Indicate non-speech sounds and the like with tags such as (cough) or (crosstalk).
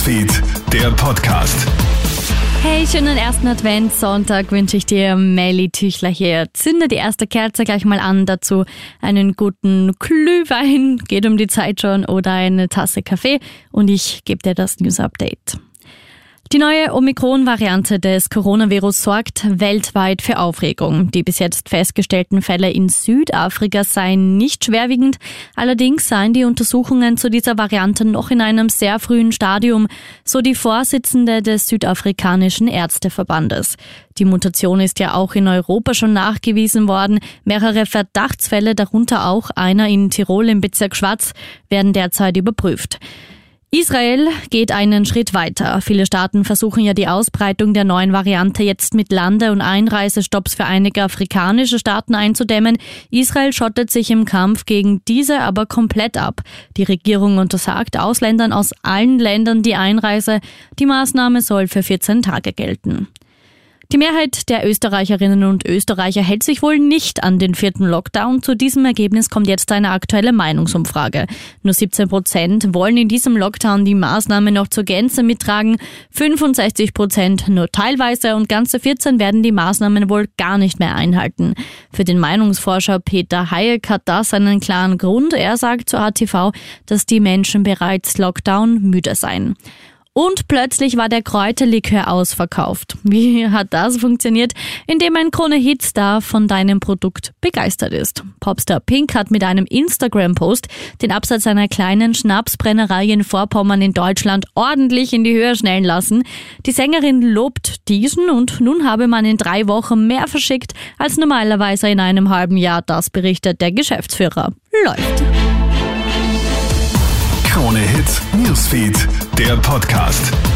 Newsfeed, der Podcast. Hey, schönen ersten Adventssonntag wünsche ich dir. Melly Tüchler hier. Zünde die erste Kerze gleich mal an. Dazu einen guten Glühwein, geht um die Zeit schon, oder eine Tasse Kaffee. Und ich gebe dir das News Update. Die neue Omikron-Variante des Coronavirus sorgt weltweit für Aufregung. Die bis jetzt festgestellten Fälle in Südafrika seien nicht schwerwiegend. Allerdings seien die Untersuchungen zu dieser Variante noch in einem sehr frühen Stadium, so die Vorsitzende des südafrikanischen Ärzteverbandes. Die Mutation ist ja auch in Europa schon nachgewiesen worden. Mehrere Verdachtsfälle, darunter auch einer in Tirol im Bezirk Schwarz, werden derzeit überprüft. Israel geht einen Schritt weiter. Viele Staaten versuchen ja die Ausbreitung der neuen Variante jetzt mit Lande- und Einreisestopps für einige afrikanische Staaten einzudämmen. Israel schottet sich im Kampf gegen diese aber komplett ab. Die Regierung untersagt Ausländern aus allen Ländern die Einreise. Die Maßnahme soll für 14 Tage gelten. Die Mehrheit der Österreicherinnen und Österreicher hält sich wohl nicht an den vierten Lockdown. Zu diesem Ergebnis kommt jetzt eine aktuelle Meinungsumfrage. Nur 17 Prozent wollen in diesem Lockdown die Maßnahme noch zur Gänze mittragen, 65 Prozent nur teilweise und ganze 14 werden die Maßnahmen wohl gar nicht mehr einhalten. Für den Meinungsforscher Peter Hayek hat das einen klaren Grund. Er sagt zu ATV, dass die Menschen bereits Lockdown müde seien. Und plötzlich war der Kräuterlikör ausverkauft. (laughs) Wie hat das funktioniert? Indem ein Krone-Hitstar von deinem Produkt begeistert ist. Popstar Pink hat mit einem Instagram-Post den Absatz einer kleinen Schnapsbrennerei in Vorpommern in Deutschland ordentlich in die Höhe schnellen lassen. Die Sängerin lobt diesen und nun habe man in drei Wochen mehr verschickt als normalerweise in einem halben Jahr. Das berichtet der Geschäftsführer. Läuft. Krone Hits, Newsfeed, Podcast.